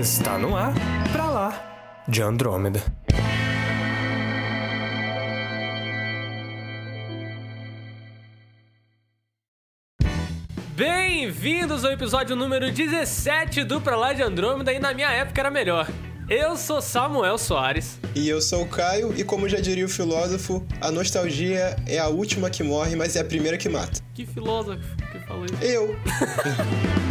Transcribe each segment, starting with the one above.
Está no ar, pra lá, de Andrômeda. Bem-vindos ao episódio número 17 do Pra Lá de Andrômeda e na minha época era melhor. Eu sou Samuel Soares. E eu sou o Caio, e como já diria o filósofo, a nostalgia é a última que morre, mas é a primeira que mata. Que filósofo que falou isso? Eu.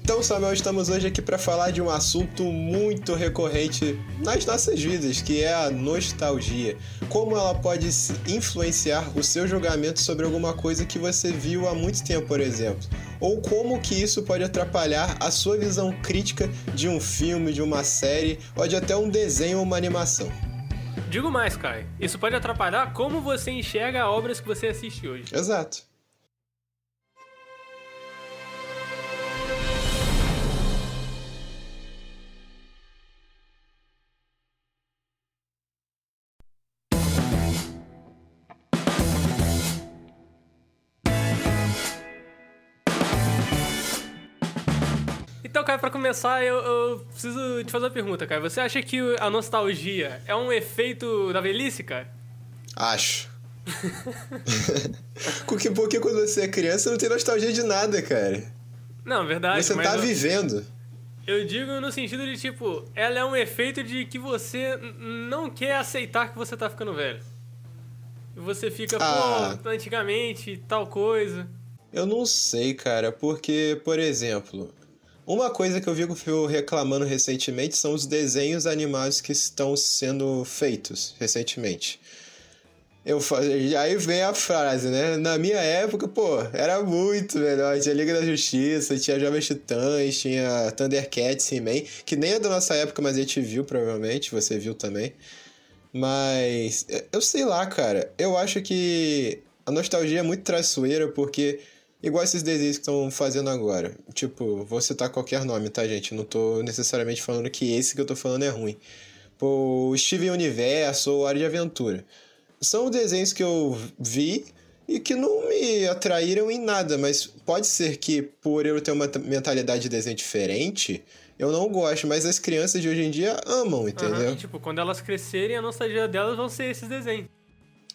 Então, Samuel, estamos hoje aqui para falar de um assunto muito recorrente nas nossas vidas, que é a nostalgia. Como ela pode influenciar o seu julgamento sobre alguma coisa que você viu há muito tempo, por exemplo. Ou como que isso pode atrapalhar a sua visão crítica de um filme, de uma série, ou de até um desenho ou uma animação. Digo mais, Kai. Isso pode atrapalhar como você enxerga obras que você assiste hoje. Exato. Começar, eu, eu, preciso te fazer uma pergunta, cara. Você acha que a nostalgia é um efeito da velhice, cara? Acho. porque, porque quando você é criança, você não tem nostalgia de nada, cara. Não, verdade. Você tá eu, vivendo. Eu digo no sentido de, tipo, ela é um efeito de que você não quer aceitar que você tá ficando velho. E você fica, ah. pô, antigamente, tal coisa. Eu não sei, cara, porque, por exemplo, uma coisa que eu vi o reclamando recentemente são os desenhos animados que estão sendo feitos recentemente. Eu, aí vem a frase, né? Na minha época, pô, era muito melhor. Tinha Liga da Justiça, tinha Jovens Titãs, tinha Thundercats, He-Man, que nem é da nossa época, mas a gente viu provavelmente, você viu também. Mas eu sei lá, cara. Eu acho que a nostalgia é muito traiçoeira porque Igual esses desenhos que estão fazendo agora. Tipo, vou citar qualquer nome, tá, gente? Não tô necessariamente falando que esse que eu tô falando é ruim. Pô, Steven Universo ou Área de Aventura. São desenhos que eu vi e que não me atraíram em nada, mas pode ser que por eu ter uma mentalidade de desenho diferente, eu não gosto, mas as crianças de hoje em dia amam, entendeu? Uhum, tipo, quando elas crescerem, a nostalgia delas vão ser esses desenhos.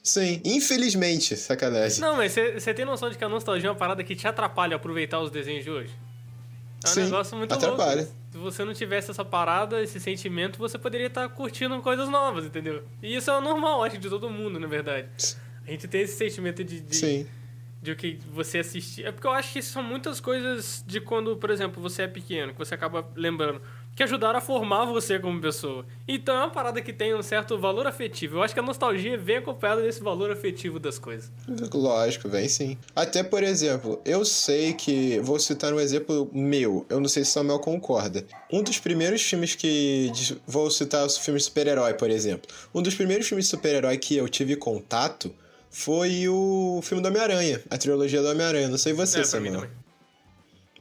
Sim, infelizmente, sacanagem. Não, mas você tem noção de que a nostalgia é uma parada que te atrapalha a aproveitar os desenhos de hoje? É um Sim, negócio muito atrapalha. louco. Se você não tivesse essa parada, esse sentimento, você poderia estar curtindo coisas novas, entendeu? E isso é normal, acho, de todo mundo, na verdade. A gente tem esse sentimento de, de, Sim. de o que você assistir. É porque eu acho que são muitas coisas de quando, por exemplo, você é pequeno, que você acaba lembrando que ajudaram a formar você como pessoa. Então é uma parada que tem um certo valor afetivo. Eu acho que a nostalgia vem acompanhada desse valor afetivo das coisas. Lógico, vem sim. Até, por exemplo, eu sei que. Vou citar um exemplo meu. Eu não sei se o Samuel concorda. Um dos primeiros filmes que. Vou citar os filmes super-herói, por exemplo. Um dos primeiros filmes de super-herói que eu tive contato foi o filme do Homem-Aranha, a trilogia do Homem-Aranha. Não sei você, é, Samuel.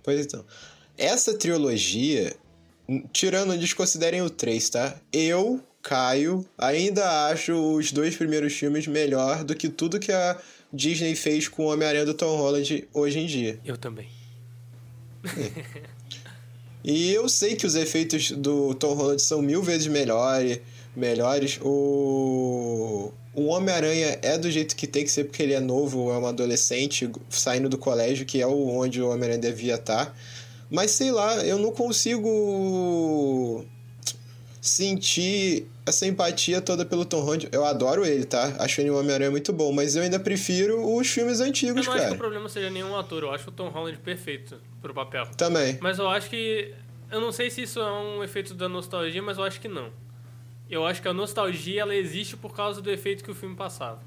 Pois então. Essa trilogia Tirando, desconsiderem o 3, tá? Eu, Caio, ainda acho os dois primeiros filmes melhor do que tudo que a Disney fez com o Homem-Aranha do Tom Holland hoje em dia. Eu também. É. E eu sei que os efeitos do Tom Holland são mil vezes melhores. melhores. O, o Homem-Aranha é do jeito que tem que ser, porque ele é novo, é um adolescente saindo do colégio, que é onde o Homem-Aranha devia estar. Mas sei lá, eu não consigo sentir essa empatia toda pelo Tom Holland. Eu adoro ele, tá? Acho ele um Homem-Aranha muito bom, mas eu ainda prefiro os filmes antigos, cara. Eu não acho que o problema seja nenhum ator. Eu acho o Tom Holland perfeito pro papel. Também. Mas eu acho que... Eu não sei se isso é um efeito da nostalgia, mas eu acho que não. Eu acho que a nostalgia, ela existe por causa do efeito que o filme passava.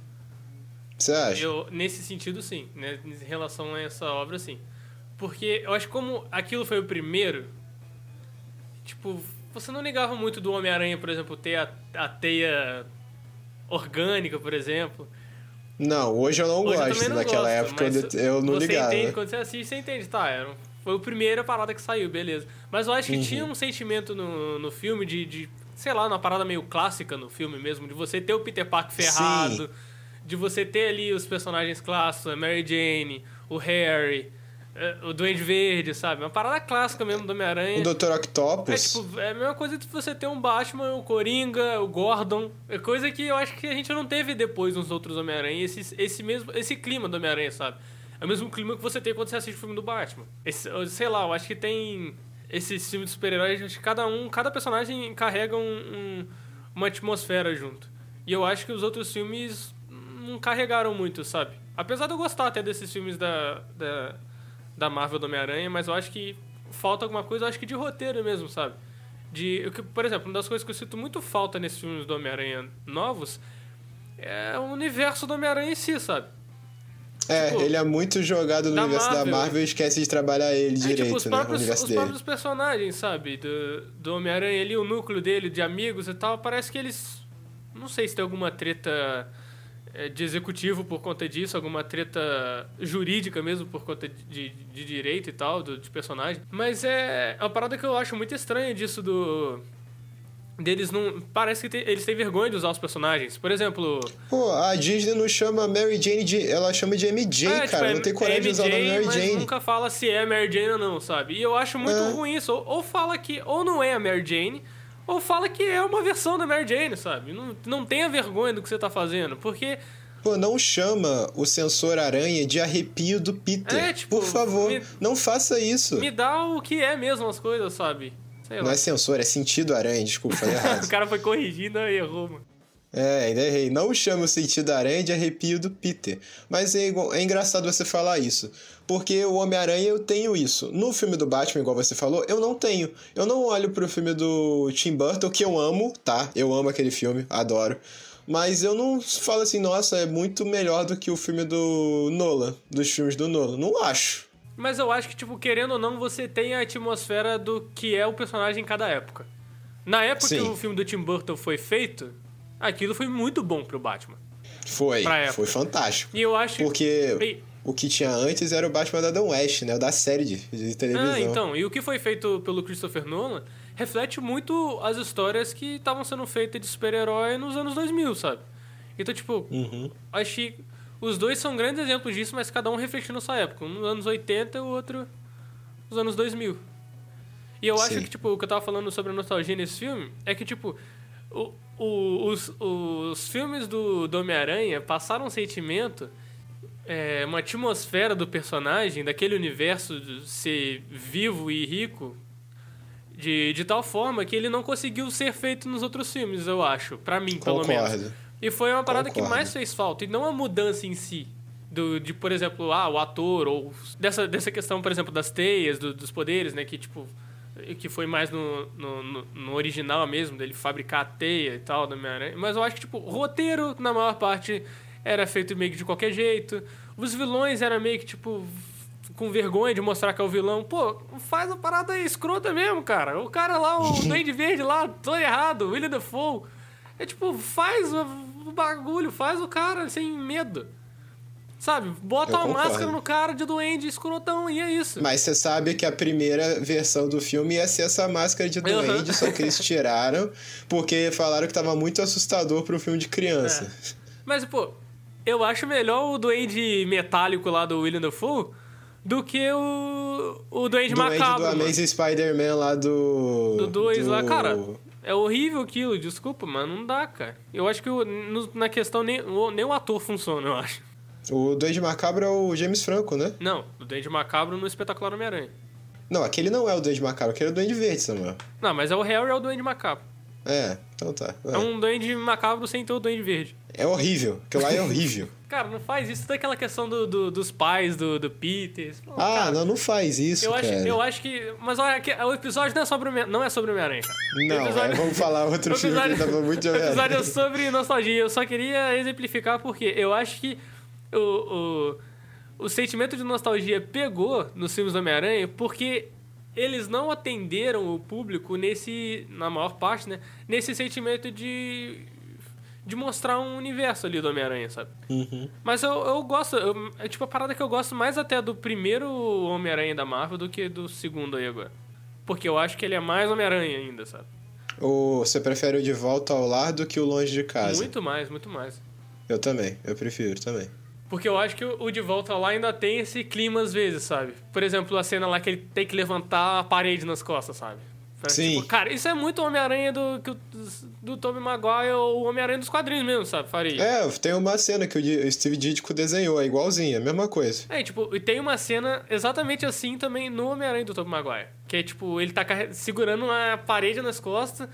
Você acha? Eu, nesse sentido, sim. Né? Em relação a essa obra, sim. Porque eu acho que como aquilo foi o primeiro, tipo, você não ligava muito do Homem-Aranha, por exemplo, ter a, a teia orgânica, por exemplo. Não, hoje eu não hoje gosto. Eu não Naquela gosto, época eu, eu não você ligava. Entende, quando você assiste, você entende, tá, era Foi a primeira parada que saiu, beleza. Mas eu acho que Uhum. tinha um sentimento no, no filme de, de, sei lá, uma parada meio clássica no filme mesmo, de você ter o Peter Parker ferrado, de você ter ali os personagens clássicos, a Mary Jane, o Harry, o Duende Verde, sabe? Uma parada clássica mesmo do Homem-Aranha. O Dr. É, Octopus. tipo, é a mesma coisa de você ter um Batman, o Coringa, o Gordon. É coisa que eu acho que a gente não teve depois nos outros Homem-Aranha. Esse, esse, mesmo, esse clima do Homem-Aranha, sabe? É o mesmo clima que você tem quando você assiste o filme do Batman. Esse, sei lá, eu acho que tem esses filmes de super-heróis, que cada um, cada personagem carrega um, um- uma atmosfera junto. E eu acho que os outros filmes não carregaram muito, sabe? Apesar de eu gostar até desses filmes da, da, da Marvel do Homem-Aranha, mas eu acho que falta alguma coisa, eu acho que de roteiro mesmo, sabe? De, por exemplo, uma das coisas que eu sinto muito falta nesses filmes do Homem-Aranha novos é o universo do Homem-Aranha em si, sabe? É, tipo, ele é muito jogado no universo da Marvel. Marvel e esquece de trabalhar ele É, direito, tipo, os né? Próprios, universo os próprios personagens, sabe? Do, do Homem-Aranha ali, o núcleo dele, de amigos e tal, parece que eles. Não sei se tem alguma treta de executivo por conta disso, alguma treta jurídica mesmo por conta de, de, de direito e tal, do, de personagem. Mas é uma parada que eu acho muito estranha disso do. Deles não. Parece que tem- eles têm vergonha de usar os personagens. Por exemplo. Pô, a Disney não chama Mary Jane de. Ela chama de MJ, É, cara. tipo, é- não tem coragem de é usar o nome MJ, Mary mas Jane. nunca fala se é Mary Jane ou não, sabe? E eu acho muito É. ruim isso. Ou, ou fala que ou não é a Mary Jane, ou fala que é uma versão da Mary Jane, sabe? Não, não tenha vergonha do que você tá fazendo, porque... Pô, não chama o sensor aranha de arrepio do Peter. É, tipo, Por favor, me- não faça isso. Me dá o que é mesmo as coisas, sabe? Sei Não é sensor, é sentido aranha, desculpa, falei o errado. cara foi corrigindo e errou, mano. É, ainda errei. Não chama o sentido aranha de arrepio do Peter. Mas é, igual- é engraçado você falar isso. Porque o Homem-Aranha eu tenho isso. No filme do Batman, igual você falou, eu não tenho. Eu não olho pro filme do Tim Burton, que eu amo, tá? Eu amo aquele filme, adoro. Mas eu não falo assim, nossa, é muito melhor do que o filme do Nolan, dos filmes do Nolan. Não acho. Mas eu acho que, tipo, querendo ou não, você tem a atmosfera do que é o personagem em cada época. Na época Sim. que o filme do Tim Burton foi feito, aquilo foi muito bom pro Batman. Foi, foi fantástico. E eu acho Porque E- o que tinha antes era o Batman da Adam West, né? O da série de, de televisão. Ah, então, e o que foi feito pelo Christopher Nolan reflete muito as histórias que estavam sendo feitas de super-herói nos anos 2000, sabe? Então, tipo, Uhum. acho que os dois são grandes exemplos disso, mas cada um refletindo sua época. Um nos anos 80 e o outro nos anos 2000. E eu acho Sim. que, tipo, o que eu tava falando sobre a nostalgia nesse filme é que, tipo, o, o- os, os filmes do, do Homem-Aranha passaram um sentimento, é, uma atmosfera do personagem, daquele universo de ser vivo e rico, de, de tal forma que ele não conseguiu ser feito nos outros filmes, eu acho. Pra mim, pelo menos. Concordo. E foi uma parada que Concordo. mais fez falta, e não a mudança em si. Do, de, por exemplo, ah, o ator, ou dessa, dessa questão, por exemplo, das teias, do- dos poderes, né? Que, tipo, que foi mais no, no, no- no original mesmo, dele fabricar a teia e tal, da Homem-Aranha. Mas eu acho que, tipo, o roteiro, na maior parte, era feito meio que de qualquer jeito. Os vilões eram meio que, tipo, com vergonha de mostrar que é o vilão. Pô, faz a parada escrota mesmo, cara. O cara lá, o Duende Verde lá, todo errado, o William Dafoe. É tipo, faz o bagulho, faz o cara sem medo. Sabe? Bota Eu uma concordo. máscara no cara de duende escrotão e é isso. Mas você sabe que a primeira versão do filme ia ser essa máscara de Aham. duende, só que eles tiraram porque falaram que tava muito assustador pro filme de criança. Mas, pô, eu acho melhor o duende metálico lá do William Dafoe do que o, o duende Duende macabro. do. Amazing Spider-Man lá do... Do 2 lá, do- cara. É horrível aquilo, desculpa, mas não dá, cara. Eu acho que no- na questão nem, nem o ator funciona, eu acho. O Duende Macabro é o James Franco, né? Não, o Duende Macabro no Espetacular Homem-Aranha. Não, aquele não é o Duende Macabro, aquele é o Duende Verde, Samuel. Não, mas é o Harry é o Duende Macabro. É, então tá. É um Duende Macabro sem ter o Duende Verde. É horrível, aquilo lá é horrível. Cara, não faz isso. Tem aquela questão do, do- dos pais do, do Peter. Ah, cara, não, não faz isso, eu cara. acho, eu acho que... Mas olha, que- o episódio não é sobre, o não é sobre Homem-Aranha, Não, episódio- é, vamos falar outro filme que episódio- tava muito de O episódio é sobre nostalgia. Eu só queria exemplificar porque eu acho que o, o, o sentimento de nostalgia pegou nos filmes do Homem-Aranha porque eles não atenderam o público nesse, na maior parte, né? Nesse sentimento de de mostrar um universo ali do Homem-Aranha, sabe? Uhum. Mas eu, eu gosto, eu- é tipo a parada que eu gosto mais até do primeiro Homem-Aranha da Marvel do que do segundo aí agora. Porque eu acho que ele é mais Homem-Aranha ainda, sabe? Ou você prefere o de volta ao lar do que o longe de casa? Muito mais, muito mais. Eu também, eu prefiro também. Porque eu acho que o De Volta lá ainda tem esse clima às vezes, sabe? Por exemplo, a cena lá que ele tem que levantar a parede nas costas, sabe? Parece, Sim. tipo, cara, isso é muito Homem-Aranha do, do Tobey Maguire ou o Homem-Aranha dos quadrinhos mesmo, sabe? Faria. É, tem uma cena que o Steve Ditko desenhou, é igualzinha, a mesma coisa. É, tipo, e tem uma cena exatamente assim também no Homem-Aranha do Tobey Maguire. Que é, tipo, ele tá segurando uma parede nas costas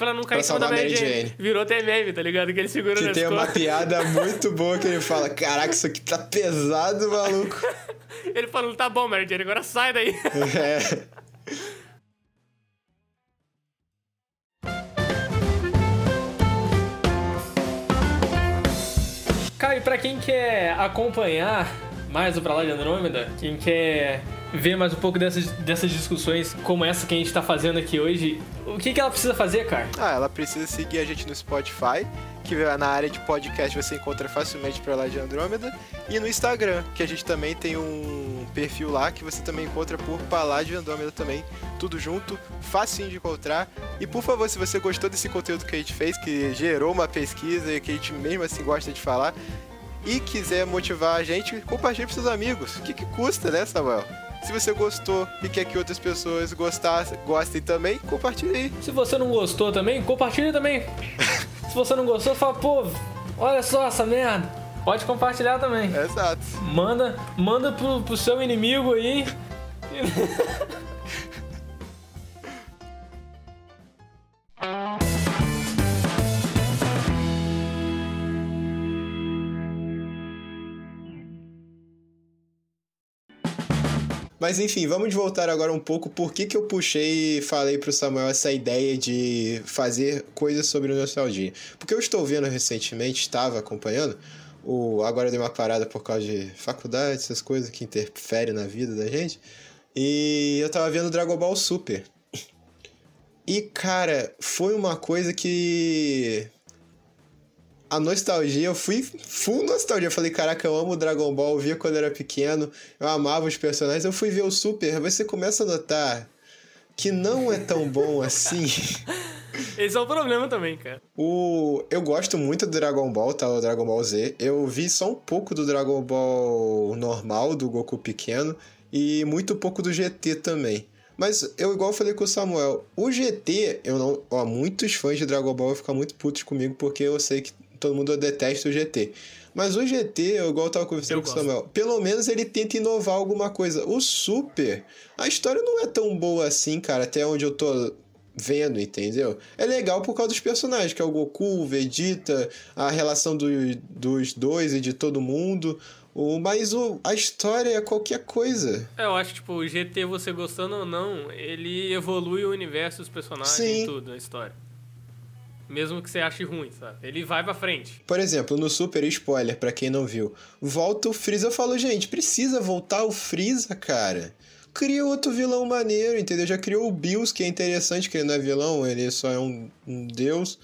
pra não cair Pra em cima da Mary Mary Jane. Jane. Virou até meme, tá ligado? Que ele segura Que tem uma piada muito boa que ele fala: Caraca, isso aqui tá pesado, maluco. Ele falando, tá bom, Mary Jane, agora sai daí. É. E pra quem quer acompanhar mais o Pra Lá de Andrômeda, quem quer ver mais um pouco dessas, dessas discussões como essa que a gente tá fazendo aqui hoje, o que, que ela precisa fazer, cara? Ah, ela precisa seguir a gente no Spotify, que na área de podcast você encontra facilmente pra lá de Andrômeda, e no Instagram, que a gente também tem um perfil lá que você também encontra por Palá de Andrômeda também, tudo junto, facinho de encontrar. E por favor, se você gostou desse conteúdo que a gente fez, que gerou uma pesquisa e que a gente mesmo assim gosta de falar, e quiser motivar a gente, compartilhe com seus amigos. O que, que custa, né, Samuel? Se você gostou e quer que outras pessoas gostassem, gostem também, compartilhe aí. Se você não gostou também, compartilha também. Se você não gostou, fala, pô, olha só essa merda. Pode compartilhar também. Exato. Manda, manda pro, pro seu inimigo aí. Mas enfim, vamos voltar agora um pouco por que, que eu puxei e falei pro Samuel essa ideia de fazer coisas sobre nostalgia. Porque eu estou vendo recentemente, estava acompanhando, o agora eu dei uma parada por causa de faculdade, essas coisas que interferem na vida da gente. E eu tava vendo Dragon Ball Super. E cara, foi uma coisa que a nostalgia, eu fui full nostalgia. Eu falei, caraca, eu amo Dragon Ball, eu via quando eu era pequeno, eu amava os personagens. Eu fui ver o Super, você começa a notar que não é tão bom assim. Esse é o problema também, cara. O... Eu gosto muito do Dragon Ball, tá? O Dragon Ball Z. Eu vi só um pouco do Dragon Ball normal, do Goku pequeno, e muito pouco do GT também. Mas eu, igual eu falei com o Samuel, o GT, eu não. Ó, muitos fãs de Dragon Ball vão ficar muito putos comigo porque eu sei que todo mundo detesta o GT. Mas o GT, eu, igual eu tava conversando Eu com o. Samuel, pelo menos ele tenta inovar alguma coisa. O Super, a história não é tão boa assim, cara, até onde eu tô vendo, entendeu? É legal por causa dos personagens, que é o Goku, o Vegeta, a relação do, dos dois e de todo mundo. O, mas o, a história é qualquer coisa. É, eu acho que, tipo, o GT, você gostando ou não, ele evolui o universo, os personagens Sim. e tudo, a história. Mesmo que você ache ruim, sabe? Ele vai pra frente. Por exemplo, no Super Spoiler, pra quem não viu, volta o Freeza. Eu falo, gente, precisa voltar o Freeza, cara. Cria outro vilão maneiro, entendeu? Já criou o Bills, que é interessante, que ele não é vilão, ele só é um, um deus.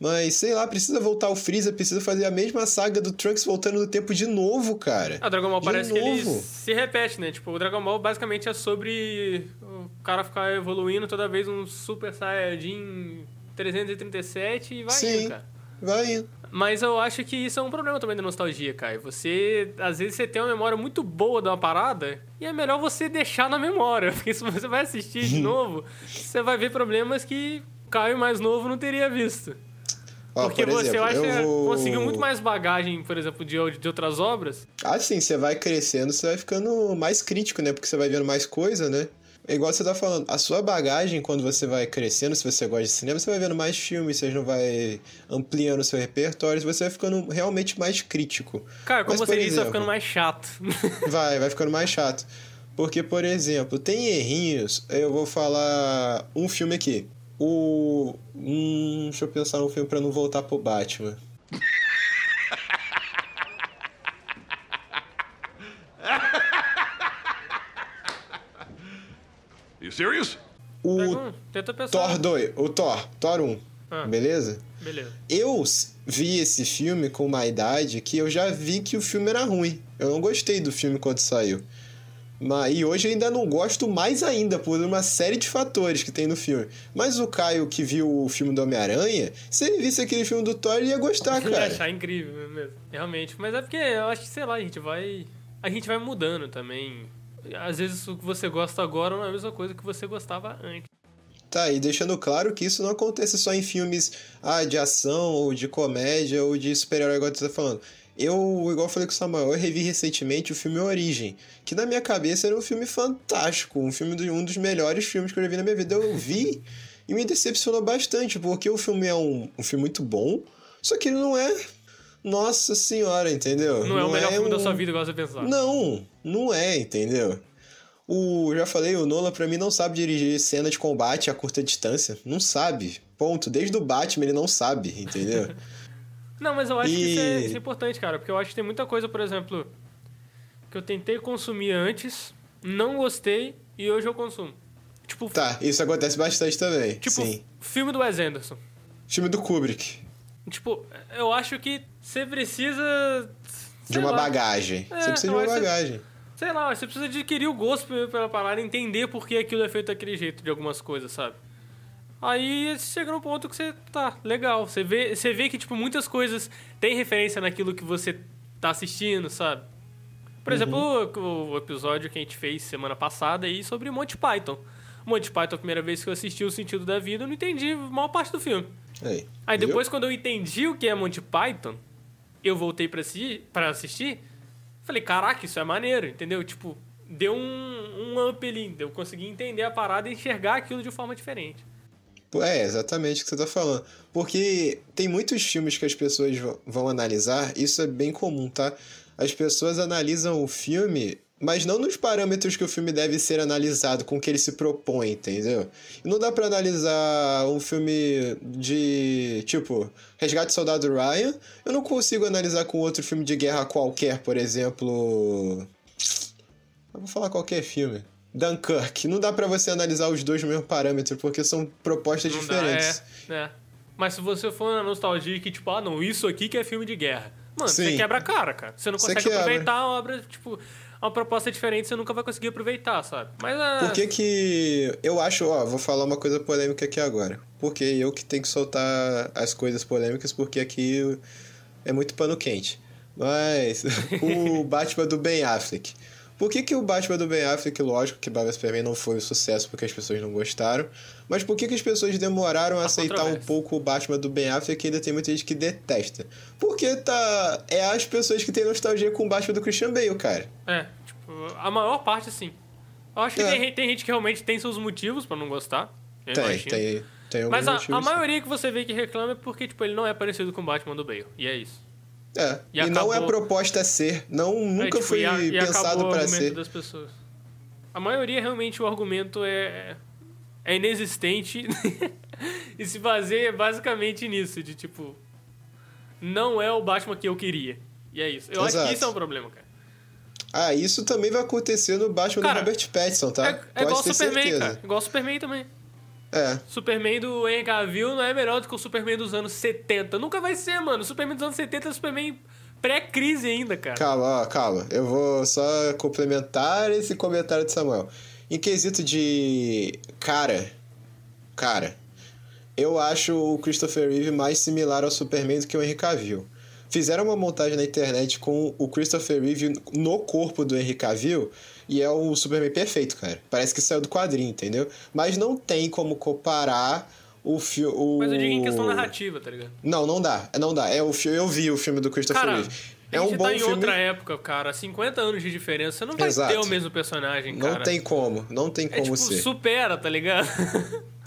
Mas, sei lá, precisa voltar o Freeza, precisa fazer a mesma saga do Trunks voltando no tempo de novo, cara. A Dragon Ball De parece que ele novo. se repete, né? Tipo, o Dragon Ball basicamente é sobre o cara ficar evoluindo toda vez um Super Saiyajin 337 e vai Sim. indo, cara. Vai indo. Mas eu acho que isso é um problema também da nostalgia, cara. Você, às vezes, você tem uma memória muito boa de uma parada e é melhor você deixar na memória. Porque se você vai assistir de novo, você vai ver problemas que Caio mais novo não teria visto. Ó, Porque por você, exemplo, acho que vou- conseguiu muito mais bagagem, por exemplo, de, de outras obras. Assim, você vai crescendo, você vai ficando mais crítico, né? Porque você vai vendo mais coisa, né? É igual você tá falando, a sua bagagem, quando você vai crescendo, se você gosta de cinema, você vai vendo mais filmes, você não vai ampliando o seu repertório, você vai ficando realmente mais crítico. Cara, como Mas, você disse, vai exemplo, ficando mais chato. Vai, vai ficando mais chato. Porque, por exemplo, tem errinhos. Eu vou falar um filme aqui. O. Hum, deixa eu pensar num filme pra não voltar pro Batman. Serious? O Pega tenta pensar. Thor 2, o Thor, Thor 1. Ah. Beleza? Beleza. Eu vi esse filme com uma idade que eu já vi que o filme era ruim. Eu não gostei do filme quando saiu. Mas, e hoje eu ainda não gosto mais ainda por uma série de fatores que tem no filme. Mas o Caio que viu o filme do Homem-Aranha, se ele visse aquele filme do Thor, ele ia gostar, Eu ia cara. achar incrível mesmo. Realmente. Mas é porque eu acho que, sei lá, a gente vai. A gente vai mudando também. Às vezes o que você gosta agora não é a mesma coisa que você gostava antes. Tá, e deixando claro que isso não acontece só em filmes ah, de ação, ou de comédia, ou de super-herói, igual você tá falando. Eu, igual eu falei com o Samuel, eu revi recentemente o filme Origem, que na minha cabeça era um filme fantástico, um filme de um dos melhores filmes que eu já vi na minha vida. Eu vi e me decepcionou bastante, porque o filme é um, um filme muito bom, só que ele não é. Nossa senhora, entendeu? Não, é o melhor filme da um- sua vida, igual você pensar. não, não é, entendeu? O, já falei, o Nolan pra mim não sabe dirigir cena de combate a curta distância. Não sabe. Ponto. Desde o Batman ele não sabe, entendeu? Não, mas eu acho que isso é, E- isso é importante, cara. Porque eu acho que tem muita coisa, por exemplo, que eu tentei consumir antes, não gostei e hoje eu consumo. Tipo, tá, isso acontece bastante também. tipo Sim. filme do Wes Anderson. Filme do Kubrick. Tipo, eu acho que você precisa. De uma lá, bagagem. É, Você precisa de uma bagagem. Sei lá, você precisa adquirir o gosto pela parada, entender por que aquilo é feito daquele jeito de algumas coisas, sabe? Aí você chega num ponto que você tá legal. Você vê, você vê que, tipo, muitas coisas têm referência naquilo que você tá assistindo, sabe? Por exemplo, o, o episódio que a gente fez semana passada aí sobre Monty Python. Monty Python, a primeira vez que eu assisti O Sentido da Vida, eu não entendi a maior parte do filme. Aí, Aí viu? depois, quando eu entendi o que é Monty Python, eu voltei pra, assi pra assistir. Falei, caraca, isso é maneiro, entendeu? Tipo, deu um, um up ali. Eu consegui entender a parada e enxergar aquilo de forma diferente. É, exatamente o que você tá falando. Porque tem muitos filmes que as pessoas vão analisar, isso é bem comum, tá? As pessoas analisam o filme, mas não nos parâmetros que o filme deve ser analisado, com o que ele se propõe, entendeu? E não dá pra analisar um filme de, tipo, Resgate do Soldado Ryan, eu não consigo analisar com outro filme de guerra qualquer, por exemplo... Eu vou falar qualquer filme. Dunkirk. Não dá pra você analisar os dois no mesmo parâmetro, porque são propostas Não diferentes. dá, é, é. Mas se você for na nostalgia que, tipo, ah, não, isso aqui que é filme de guerra. Mano, você Sim. quebra a cara, cara. Você não Você consegue quebra. aproveitar a obra, tipo, uma proposta diferente, você nunca vai conseguir aproveitar, sabe? Mas é. Por que que... Eu acho... Ó, vou falar uma coisa polêmica aqui agora. Porque eu que tenho que soltar as coisas polêmicas, porque aqui é muito pano quente. Mas... o Batman do Ben Affleck. Por que, que o Batman do Ben Affleck, lógico que Batman Superman não foi um sucesso porque as pessoas não gostaram, mas por que, que as pessoas demoraram a Há aceitar um pouco o Batman do Ben Affleck e ainda tem muita gente que detesta? Porque tá... é as pessoas que têm nostalgia com o Batman do Christian Bale, cara. É, tipo, a maior parte, sim. Eu acho que É. tem, tem gente que realmente tem seus motivos pra não gostar. Tem, imagino. tem, tem Mas a, a motivos, sim. maioria que você vê que reclama é porque, tipo, ele não é parecido com o Batman do Bale. E é isso. É, E e, não é acabou- proposta ser, não nunca É, tipo, foi a- pensado acabou para ser. das pessoas. A maioria, realmente, o argumento é, é inexistente e se baseia basicamente nisso, de tipo, não é o Batman que eu queria. E é isso. Eu acho Exato. que isso é um problema, cara. Ah, isso também vai acontecer no Batman Cara, do Robert Pattinson, tá? É, é igual Superman, certeza. cara. Igual Superman também. É, Superman do Henry Cavill não é melhor do que o Superman dos anos 70. Nunca vai ser, mano. O Superman dos anos 70 é o Superman pré-crise ainda, cara. calma, ó, calma. Eu vou só complementar esse comentário de Samuel. Em quesito de cara, cara, eu acho o Christopher Reeve mais similar ao Superman do que o Henry Cavill. Fizeram uma montagem na internet com o Christopher Reeve no corpo do Henry Cavill e é o Superman perfeito, cara. Parece que saiu do quadrinho, entendeu? Mas não tem como comparar o filme. Mas eu digo em questão narrativa, tá ligado? Não, não dá. Não dá. É o eu vi o filme do Christopher Cara, Reeve. É um gente bom tá em filme. outra época, cara. 50 anos de diferença. Você não vai Exato. ter o mesmo personagem, cara. Não tem como, não tem É como tipo, ser. supera, tá ligado?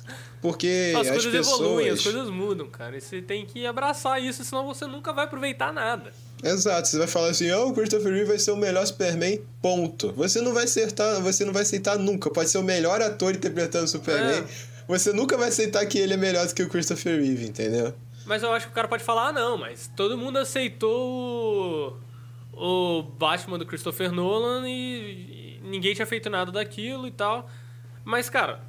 Porque As as, coisas pessoas. evoluem, as coisas mudam, cara. E você tem que abraçar isso, senão você nunca vai aproveitar nada. Exato, você vai falar assim, oh, o Christopher Reeve vai ser o melhor Superman, ponto. Você não vai acertar, você não vai aceitar nunca. Pode ser o melhor ator interpretando o Superman. É. Você nunca vai aceitar que ele é melhor do que o Christopher Reeve, entendeu? Mas eu acho que o cara pode falar, ah, não, mas todo mundo aceitou o, o Batman do Christopher Nolan e, e ninguém tinha feito nada daquilo e tal. Mas, cara,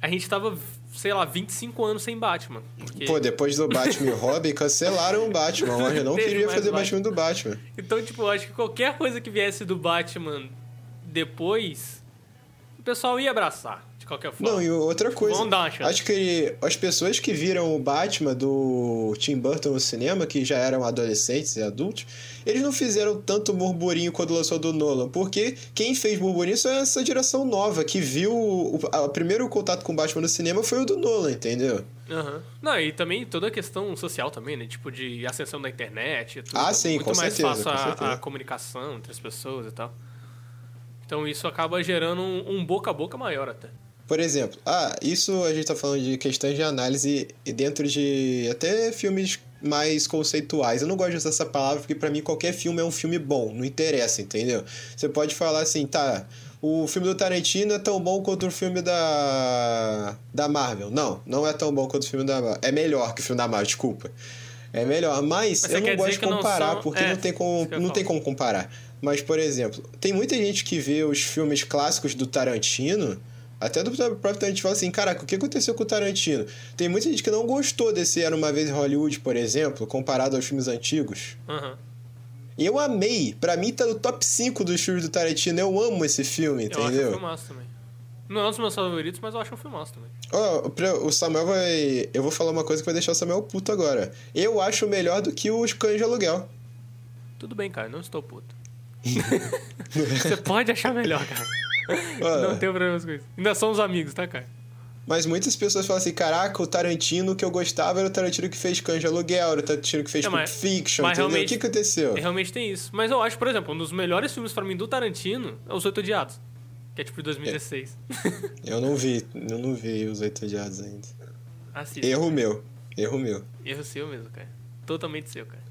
a gente tava, sei lá, 25 anos sem Batman. Porque... Pô, depois do Batman e Robin, cancelaram o Batman. Eu não Teve queria fazer Batman. Batman do Batman. Então, tipo, eu acho que qualquer coisa que viesse do Batman depois, o pessoal ia abraçar, qualquer forma. Não, e outra coisa. Dar uma chance. Acho que as pessoas que viram o Batman do Tim Burton no cinema, que já eram adolescentes e adultos, eles não fizeram tanto burburinho quando lançou do Nolan, porque quem fez burburinho foi essa geração nova, que viu. O, o primeiro contato com o Batman no cinema foi o do Nolan, entendeu? Aham. Não, e também toda a questão social também, né? Tipo, de ascensão da internet. e Tudo. Ah, sim, Muito com mais certeza, fácil a- certeza. a, comunicação entre as pessoas e tal. Então isso acaba gerando um, um boca a boca maior até. Por exemplo, ah, isso a gente tá falando de questões de análise e dentro de até filmes mais conceituais. Eu não gosto de usar essa palavra porque pra mim qualquer filme é um filme bom, não interessa, entendeu? Você pode falar assim, tá, o filme do Tarantino é tão bom quanto o filme da da Marvel. Não, não é tão bom quanto o filme da Marvel. É melhor que o filme da Marvel, desculpa. É melhor, mas, Mas eu não gosto de comparar são- porque é, não tem como não tem como comparar. Mas, por exemplo, tem muita gente que vê os filmes clássicos do Tarantino, até do próprio Tarantino, fala assim: caraca, o que aconteceu com o Tarantino? Tem muita gente que não gostou desse Era uma Vez em Hollywood, por exemplo, comparado aos filmes antigos. Aham. E eu amei. Pra mim tá no top 5 dos filmes do Tarantino. Eu amo esse filme, Eu acho um entendeu? filmaço também. Não é um dos meus favoritos, mas eu acho um filmaço também. Ó, pra- o Samuel vai. Eu vou falar uma coisa que vai deixar o Samuel puto agora. Eu acho melhor do que os cães de aluguel. Tudo bem, cara, não estou puto. Você pode achar melhor, cara. Ó, Não tenho problemas com isso. Ainda somos amigos, tá, cara? Mas muitas pessoas falam assim: caraca, o Tarantino que eu gostava era o Tarantino que fez Cães de Aluguel, era o Tarantino que fez É, Pulp mas- Fiction, mas entendeu? O que aconteceu? Realmente tem isso. Mas eu acho, por exemplo, um dos melhores filmes pra mim do Tarantino é Os Oito Odiados. Que é tipo de 2016. Eu não vi, eu não vi os Oito Odiados ainda. Assista. Erro meu, erro meu. Erro seu mesmo, cara. Totalmente seu, cara.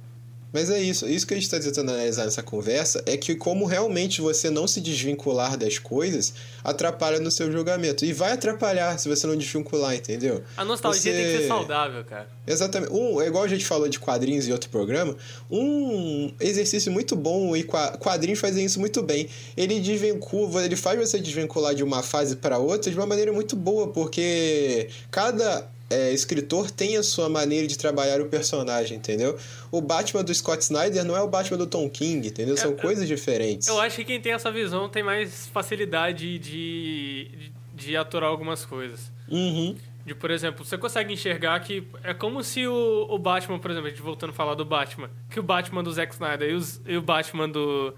Mas é isso, isso que a gente está tentando analisar nessa conversa é que como realmente você não se desvincular das coisas atrapalha no seu julgamento. E vai atrapalhar se você não desvincular, entendeu? A nostalgia Você- tem que ser saudável, cara. Exatamente. Um, é igual a gente falou de quadrinhos em outro programa, um exercício muito bom e qua- quadrinhos fazem isso muito bem. Ele desvincula, ele faz você desvincular de uma fase para outra de uma maneira muito boa, porque cada é, escritor tem a sua maneira de trabalhar o personagem, entendeu? O Batman do Scott Snyder não é o Batman do Tom King, entendeu? São É, coisas diferentes. Eu acho que quem tem essa visão tem mais facilidade de, de, de aturar algumas coisas. Uhum. De, por exemplo, você consegue enxergar que é como se o, o Batman, por exemplo, a gente voltando a falar do Batman, que o Batman do Zack Snyder e, os- e o Batman do,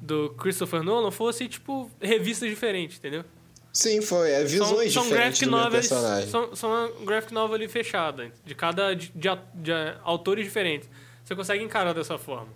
do Christopher Nolan fossem, tipo, revistas diferentes, entendeu? Sim, foi. É visões são, são diferentes graphic novels, personagem. são, são uma graphic novel ali fechada, de cada de, de, de autores diferentes. Você consegue encarar dessa forma.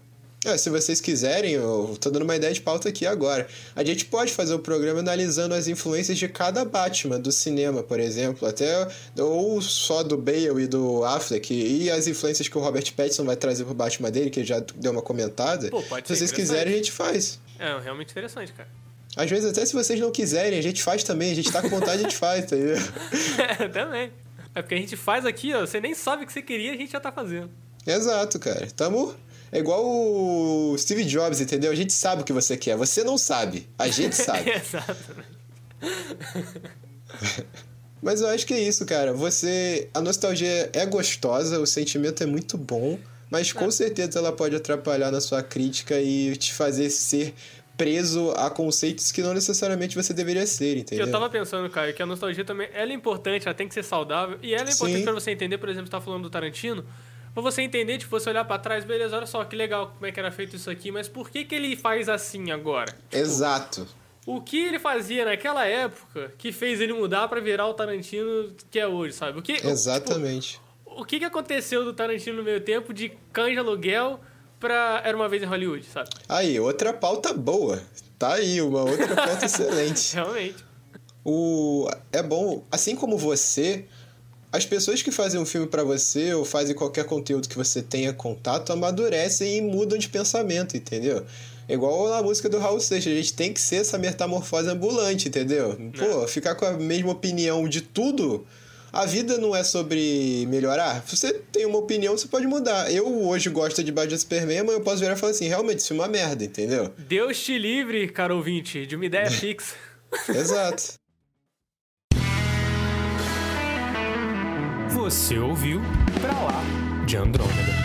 É, se vocês quiserem, eu tô dando uma ideia de pauta aqui agora. A gente pode fazer o programa analisando as influências de cada Batman do cinema, por exemplo, até ou só do Bale e do Affleck e as influências que o Robert Pattinson vai trazer pro Batman dele, que ele já deu uma comentada. Pô, pode se vocês quiserem, a gente faz. É realmente interessante, cara. Às vezes até se vocês não quiserem, a gente faz também, a gente tá com vontade, a gente faz, entendeu? É, também. É porque a gente faz aqui, ó, você nem sabe o que você queria, a gente já tá fazendo. Exato, cara. Tamo é igual o Steve Jobs, entendeu? A gente sabe o que você quer, você não sabe, a gente sabe. Exatamente. Mas eu acho que é isso, cara. Você. A nostalgia é gostosa, o sentimento é muito bom, mas com certeza ela pode atrapalhar na sua crítica e te fazer ser preso a conceitos que não necessariamente você deveria ser, entendeu? Eu tava pensando, cara, que a nostalgia também ela é importante, ela tem que ser saudável. E ela é importante Sim. pra você entender, por exemplo, você tá falando do Tarantino. Pra você entender, tipo, você olhar pra trás, beleza, olha só que legal como é que era feito isso aqui, mas por que que ele faz assim agora? Exato. O que ele fazia naquela época que fez ele mudar pra virar o Tarantino que é hoje, sabe? O que, tipo, Exatamente. o que que aconteceu do Tarantino no meio tempo de de aluguel pra Era Uma Vez em Hollywood, sabe? Aí, outra pauta boa. Tá aí, uma outra pauta excelente. Realmente. O é bom, assim como você, as pessoas que fazem um filme pra você ou fazem qualquer conteúdo que você tenha contato amadurecem e mudam de pensamento, entendeu? Igual a música do Raul Seixas, a gente tem que ser essa metamorfose ambulante, entendeu? Pô, ficar com a mesma opinião de tudo, a vida não é sobre melhorar. Se você tem uma opinião, você pode mudar. Eu hoje gosto de Batman Superman, mas eu posso virar e falar assim, realmente, isso é uma merda, entendeu? Deus te livre, caro ouvinte, de uma ideia fixa. Exato. Você ouviu Pra Lá de Andrômeda.